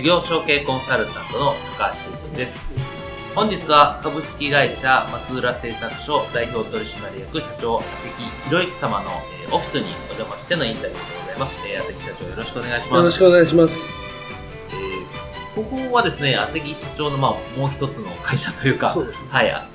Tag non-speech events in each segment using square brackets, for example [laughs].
事業承継コンサルタントの高橋修人です。本日は株式会社松浦製作所代表取締役社長木博之様のオフィスにお邪魔してのインタビューでございます。え木社長よろしくお願いします。よろしくお願いします。えー、ここはですね木社長のまあもう一つの会社というかそうね、はいあ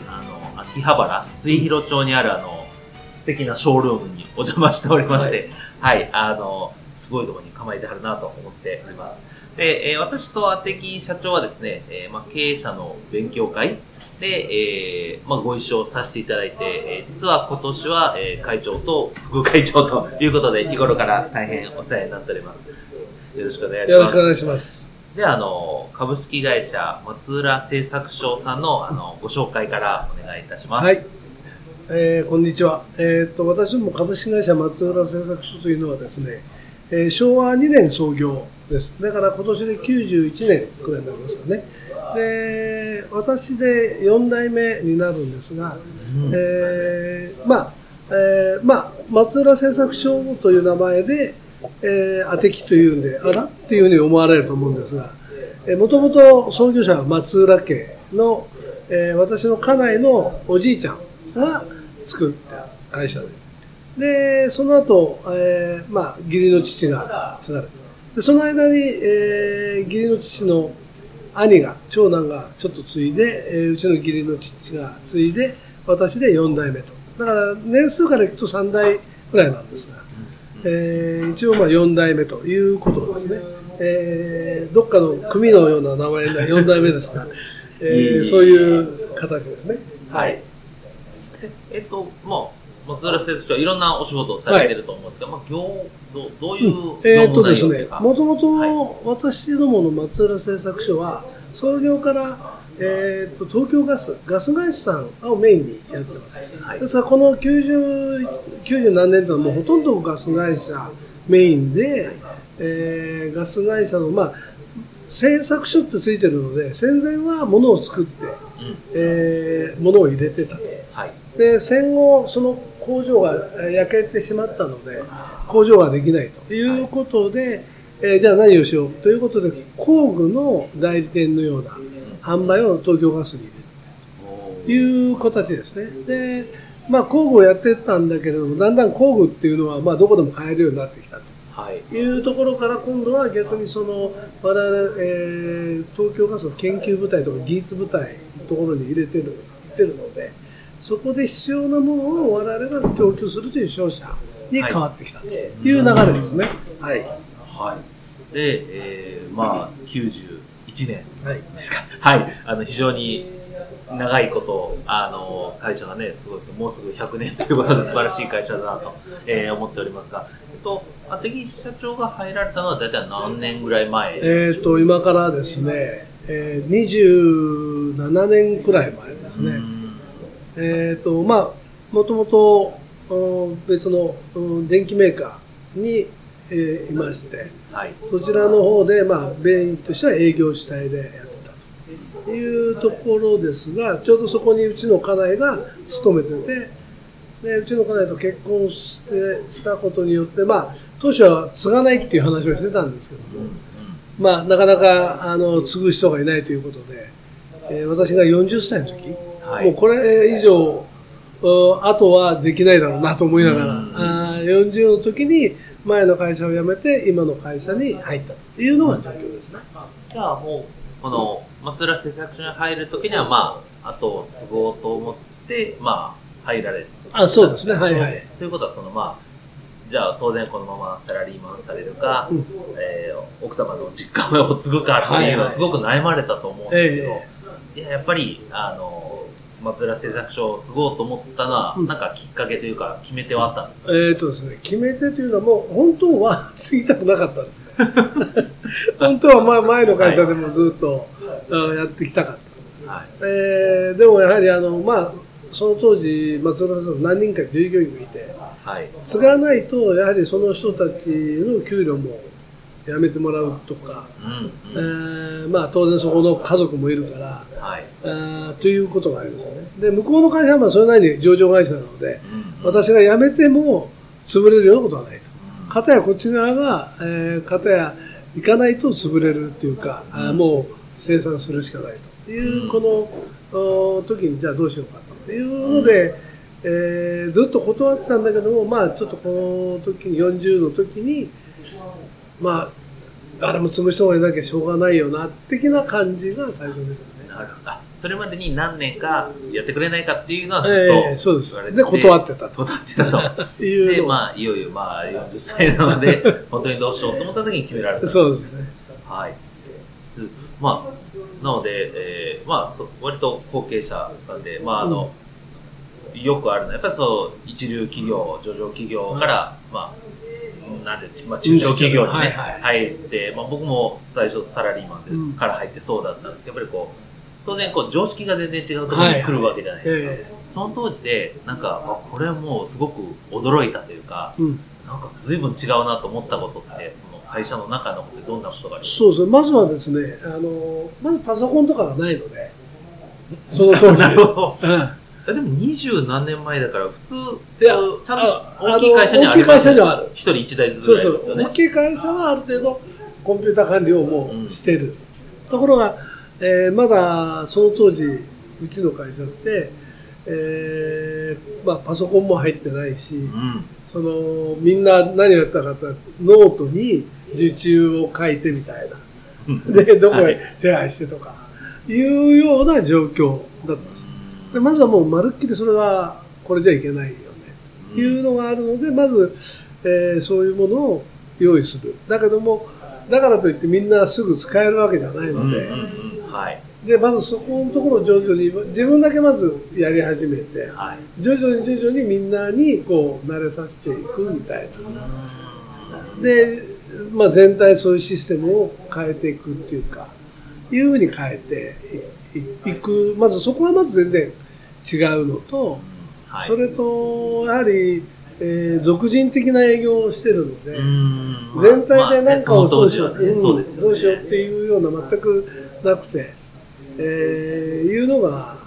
の秋葉原末広町にあるあの素敵なショールームにお邪魔しておりまして、はい、はい、あのすごいところに構えてはるなと思っております。で、えー、私とアテキ社長はですね、えー、まあ、経営者の勉強会で、えー、まあ、ご一緒させていただいて、えー、実は今年は、えー、会長と副会長ということで、日頃から大変お世話になっております。よろしくお願いします。よろしくお願いします。で、あの、株式会社松浦製作所さんの、あの、ご紹介からお願いいたします。はい。えー、こんにちは。えっ、と、私も株式会社松浦製作所というのはですね、えー、昭和2年創業です。だから今年で91年くらいになりますかね。で、私で4代目になるんですが、うん、えー、まあ、えー、まあ、松浦製作所という名前で、えー、あてきというんで、あらっていうふうに思われると思うんですが、もともと創業者は松浦家の、えー、私の家内のおじいちゃんが作った会社で。で、その後、えー、まあ、義理の父が継がれで、その間に、えー、義理の父の兄が、長男がちょっと継いで、えー、うちの義理の父が継いで、私で4代目と。だから、年数からいくと3代くらいなんですが、えー、一応まあ4代目ということですね。えー、どっかの組のような名前で4代目ですが、[laughs] えー、そういう形ですね。はい。えっと、まあ、松浦製作所はいろんなお仕事をされてると思うんですが、はい、まあ、業どどういう業務内容、とですね、もともと私どもの松浦製作所は、創業から、えー、っと東京ガス、ガス会社さんをメインにやってます。はい、ですから、この90、90何年というのはもうほとんどガス会社メインで、えー、ガス会社の、まあ、製作所ってついてるので、戦前は物を作って、うん、えー、物を入れてたと。はい、で戦後その工場が焼けてしまったので、工場ができないということで、えー、じゃあ何をしようということで、工具の代理店のような販売を東京ガスに入れるという形ですね。で、まあ工具をやってたんだけれども、だんだん工具っていうのは、まあどこでも買えるようになってきたと。はい、いうところから今度は逆にその我々、えー、東京ガスの研究部隊とか技術部隊のところに入れてる、行ってるので、そこで必要なものを我々が供給するという商社に変わってきたという流れですね。はい。はい。で、えー、まあ、91年ですか。はい、はい。あの、非常に長いこと、あの、会社がね、すごいもうすぐ100年ということで素晴らしい会社だなと、えー、思っておりますが、えっと、あてぎ社長が入られたのは大体何年ぐらい前えっ、と、今からですね、えー、27年くらい前ですね。えっ、ー、と、まあ、もともと別の電機メーカーに、えー、いまして、はい、そちらの方で、まあ、ベイとしては営業主体でやってたというところですが、ちょうどそこにうちの家内が勤めてて、でうちの家内と結婚してしたことによって、まあ、当初は継がないっていう話をしてたんですけども、まあ、なかなかあの継ぐ人がいないということで、えー、私が40歳の時、はい、もうこれ以上、あとはできないだろうなと思いながら、あ40の時に前の会社を辞めて、今の会社に入ったというのが状況ですね。じゃあもう、この松浦製作所に入る時には、まあ、あと継ごうと思っで、まあ、入られあ、そうですね。はいはい。ということは、そのまあ、じゃあ当然このままサラリーマンされるか、うん。えー奥様の実家を継ぐかっていうのはいははい。すごく悩まれたと思うんですけど、え。いや、やっぱり、あの、松浦製作所を継ごうと思ったのは、うんなんかきっかけというか、決め手はあったんですか？えーっとですね、決め手というのはもう本当は [laughs] 継ぎたくなかったんですね。[laughs] 本当は前前の会社でもずっと、あやってきたかった。はい。えーでもやはりあの、まあ、その当時、松浦さん何人か従業員がいて、はい。継がないと、やはりその人たちの給料もやめてもらうとか、うん、えうん。ーまあ当然そこの家族もいるから、はい。あーということがありますよね。で、向こうの会社はまあそれなりに上場会社なので、うんうん私が辞めても潰れるようなことはないと。うんかたやこっち側が、えー、かたや行かないと潰れるっていうか、あーもう生産するしかないという、うんこのお時にじゃあどうしようかというので、えーずっと断ってたんだけども、まあちょっとこの時に、40の時に、まあ、誰も潰人がいなきゃしょうがないよな、的な感じが最初ですよね。なるほど。あ、それまでに何年かやってくれないかっていうのはずっと、ええそうですで断ってたと断ってたと。で、[laughs] いうのまあ、いよいよ、まあ、40歳なので、[laughs] 本当にどうしようと思った時に決められた。そうですね。はい。うんまあ、なので、えーまあ、そ割と後継者さんで、まあ、あの、よくあるのは、やっぱりそう、一流企業、上場企業から、まあ、なんて、まあ、中小企業にね、はいはい入って、まあ、僕も最初サラリーマンで、うんから入ってそうだったんですけど、やっぱりこう、当然こう、常識が全然違うところに来るわけじゃないですか。えその当時で、なんか、あこれはもうすごく驚いたというか、えうんなんか随分違うなと思ったことって、その会社の中のことでどんなことがありますそうですね。まずはですね、あの、まずパソコンとかがないので、その当時。[laughs] なるほど。うんえでも二十何年前だから普通、ちゃんとあ大きい会社にはああのります大きい会社にはある一人一台ずつぐらいですよ。ね大。きい会社はある程度コンピューター管理をもうしてる。ところが、えーまだその当時、うちの会社って、えーまあ、パソコンも入ってないし、うん。そのみんな何をやったかというとノートに受注を書いてみたいな。で、どこはいへ手配してとか、いうような状況だったんです。でまずはもうまるっきりそれはこれじゃいけないよね。うんいうのがあるので、まず、えーそういうものを用意する。だけども、だからといってみんなすぐ使えるわけじゃないので、うんうんうんはい。で、まずそこのところを徐々に、自分だけまずやり始めて、はい。徐々に徐々にみんなにこう慣れさせていくみたいな。うんで、まあ、全体そういうシステムを変えていくっていうか、いうふうに変えていいく、まずそこはまず全然違うのと、はい。それと、やはり、えー俗人的な営業をしてるので、うん全体で何かをどうしよう、まあねねどうしようっていうような全くなくて、えーいうのが、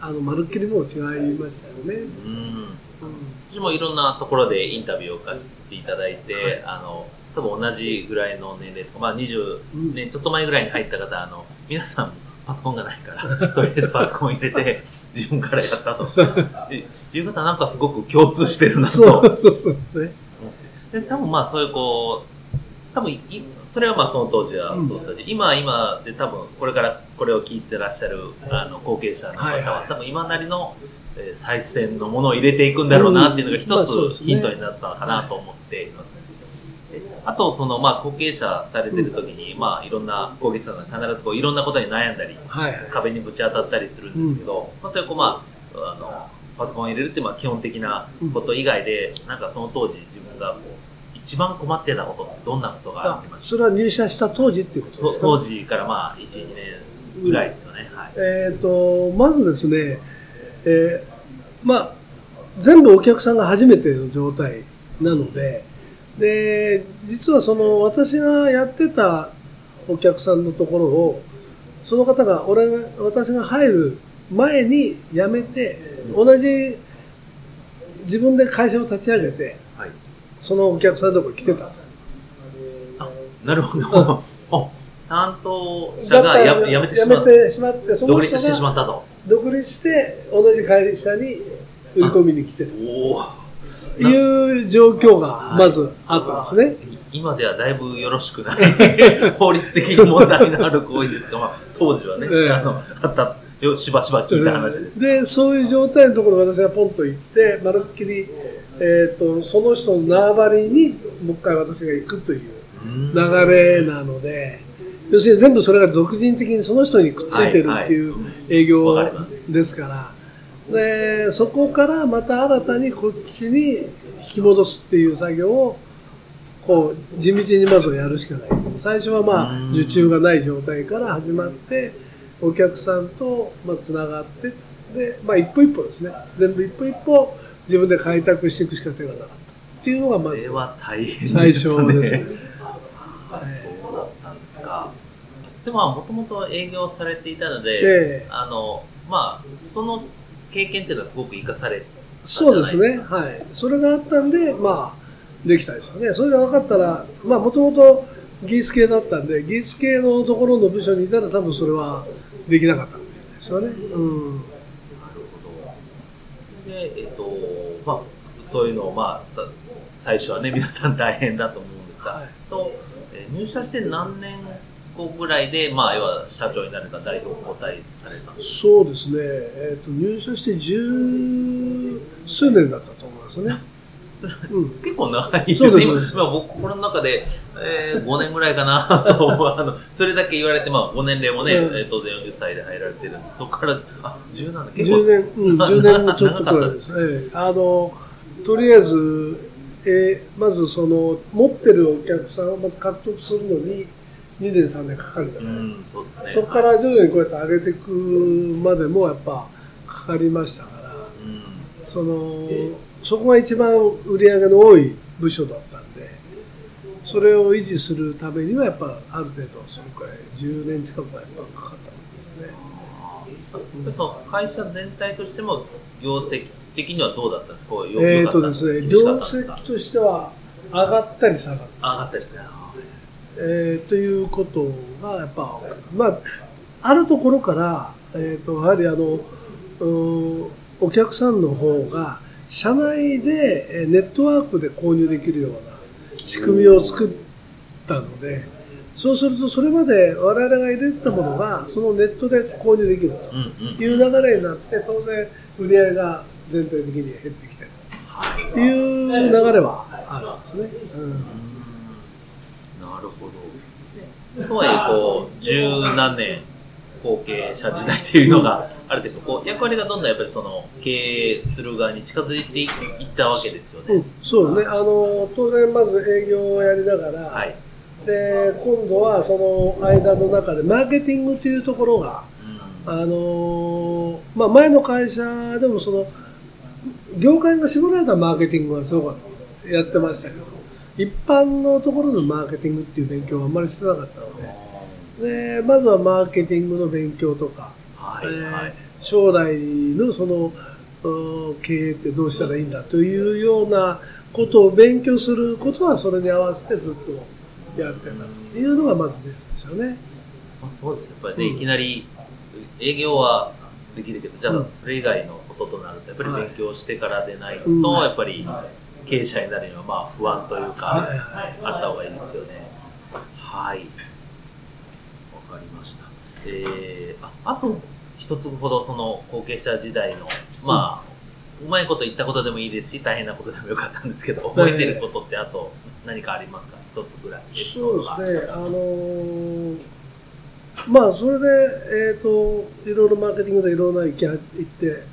あの、まるっきりもう違いましたよね。うんうん私もいろんなところでインタビューをかせていただいて、はいあの、多分同じぐらいの年齢とか、まあ20年ちょっと前ぐらいに入った方、あの、皆さんパソコンがないから、[laughs] とりあえずパソコン入れて、自分からやったと。で [laughs] いう方なんかすごく共通してるなそと。で多分まあそういうこう、多分いそれはまあその当時はそうだし、今は今で多分これからこれを聞いてらっしゃるあの後継者の方は、はいはい多分今なりの、えー最先のものを入れていくんだろうなっていうのが一つヒントになったのかなと思っています。であと、その、まあ、後継者されてる時に、まあ、いろんな後継者さんが必ずこう、いろんなことに悩んだり、はいはい。壁にぶち当たったりするんですけど、まあ、それをこう、まあ、あの、パソコンを入れるって、まあ、基本的なこと以外で、なんかその当時自分がこう、一番困ってたことってどんなことがあありましそれは入社した当時っていうことですか？当時からまあ、1、2年ぐらいですよね。はい。えっ、と、まずですね、えーまあ、全部お客さんが初めての状態なので、で、実はその私がやってたお客さんのところを、その方が、俺が、私が入る前に辞めて、同じ自分で会社を立ち上げて、はい。そのお客さんのところに来てたと。あ、なるほど。あ、担当者がや辞めてしまっ辞めてしまって、その人独立してしまがったと。独立して同じ会社に売り込みに来てるおお。という状況がまずあったんですね。今ではだいぶよろしくない。[laughs] 法律的に問題のある行為ですが、まあ、当時はね、ええ。あのあったよしばしば聞いた話です。で、そういう状態のところ私がポンと行って、まるっきり、えっ、と、その人の縄張りにもう一回私が行くといううん。流れなので、要するに全部それが俗人的にその人にくっついてるっていう営業ですから、で、そこからまた新たにこっちに引き戻すっていう作業を、こう、地道にまずはやるしかない。最初はまあうん、受注がない状態から始まって、お客さんと、まあ、つながって、で、まあ、一歩一歩ですね。全部一歩一歩、自分で開拓していくしか手がなかった。っていうのがまず。最初ですね。あそうだったんですか。でも、もともと営業されていたので、ええあの、まあ、その経験っていうのはすごく活かされそうですね。はい。それがあったんで、まあ、できたですよね。それが分かったら、まあ、もともと技術系だったんで、技術系のところの部署にいたら多分それはできなかったんですよね。うん。なるほど。で、えっと、まあ、そういうのを、まあ、た最初はね、皆さん大変だと思うんですが、はいとえー入社して何年後ぐらいで、まあ、要は社長になるか代表交代されたそうですね。えっ、と、入社して十数年だったと思いますね。[laughs] うん。結構長いですそうです [laughs] 今僕、この中で、えー、5年ぐらいかなと [laughs] あの、それだけ言われて、まあ、ご年齢もね、うんえー当然40歳で入られてるんで、そこから、あ、10なんだ、結構。10年、うん、な10年ちょっとくらいです。ええあの、とりあえず、えーまずその、持ってるお客さんをまず獲得するのに、2年3年かかるじゃうないですか。ん、そうですね。そこから徐々にこうやって上げていくまでもやっぱかかりましたから、うんその、そこが一番売り上げの多い部署だったんで、それを維持するためにはやっぱある程度そのくらい10年近くはやっぱかかったんですね。でその会社全体としても業績的にはどうだったんですか？えったんとですね、厳業績としては上がったり下がったり。上がったですね。えーということがやっぱ、まあ、あるところから、えー、とやはりあのお客さんの方が社内でえーネットワークで購入できるような仕組みを作ったのでそうするとそれまで我々が入れてたものがそのネットで購入できると。いう流れになって当然売り上げが全体的に減ってきてるはい。という流れはあるんですね。うんほど。とはいえ、こう、十何年後継者時代というのがある程度、こう、役割がどんどんやっぱりその、経営する側に近づいていったわけですよね。うん、そうね。あの、当然まず営業をやりながら、はい。で、今度はその間の中でマーケティングというところが、うんあの、まあ前の会社でもその、業界が絞られたマーケティングはすごくやってましたけど、一般のところのマーケティングっていう勉強はあんまりしてなかったので、で、まずはマーケティングの勉強とか、はい、えーはい。将来のそのうん経営ってどうしたらいいんだというようなことを勉強することはそれに合わせてずっとやってたというのがまずベースですよね。まあ、そうですね。やっぱりね、うんいきなり営業はできるけど、じゃあうんそれ以外のこととなると、やっぱり勉強してからでないと、うんやっぱり経営者になるにはまあ不安というか、はいはいあった方がいいですよね。はい。わかりました。えー、ああと一つほどその後継者時代の、まあ、うまいこと言ったことでもいいですし、大変なことでもよかったんですけど、覚えてることってあと何かありますか？一つぐらい。そうですね。あのーまあそれで、えっ、と、いろいろマーケティングでいろんな行きは行って、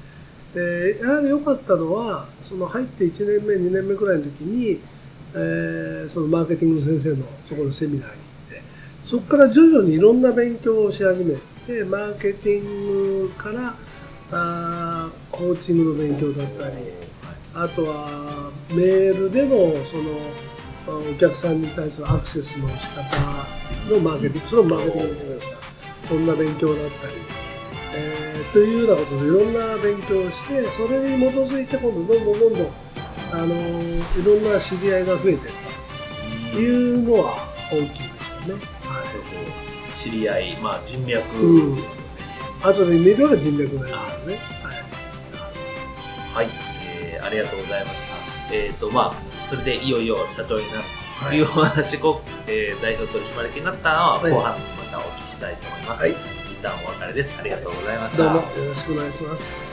でやはり良かったのは、その入って1年目、2年目くらいの時に、えーそのマーケティングの先生のところのセミナーに行って、そこから徐々にいろんな勉強をし始めて、マーケティングから、あーコーチングの勉強だったり、あとはメールでのそのお客さんに対するアクセスの仕方のマーケティング、それをマーケティングの勉強そんな勉強だったり、というようなことでいろんな勉強をして、それに基づいて今度どんどんどんどん、あのーいろんな知り合いが増えていったというのは大きいですよね。はい知り合い、まあ人脈ですようんね。後で見るような人脈になりますよね。はいはい、えーありがとうございました。えっ、と、まあ、それでいよいよ社長になるというお話を、えー代表取締役になったのは、はい後半にまたお聞きしたいと思います。はい旦お別れです。ありがとうございました。どうもよろしくお願いします。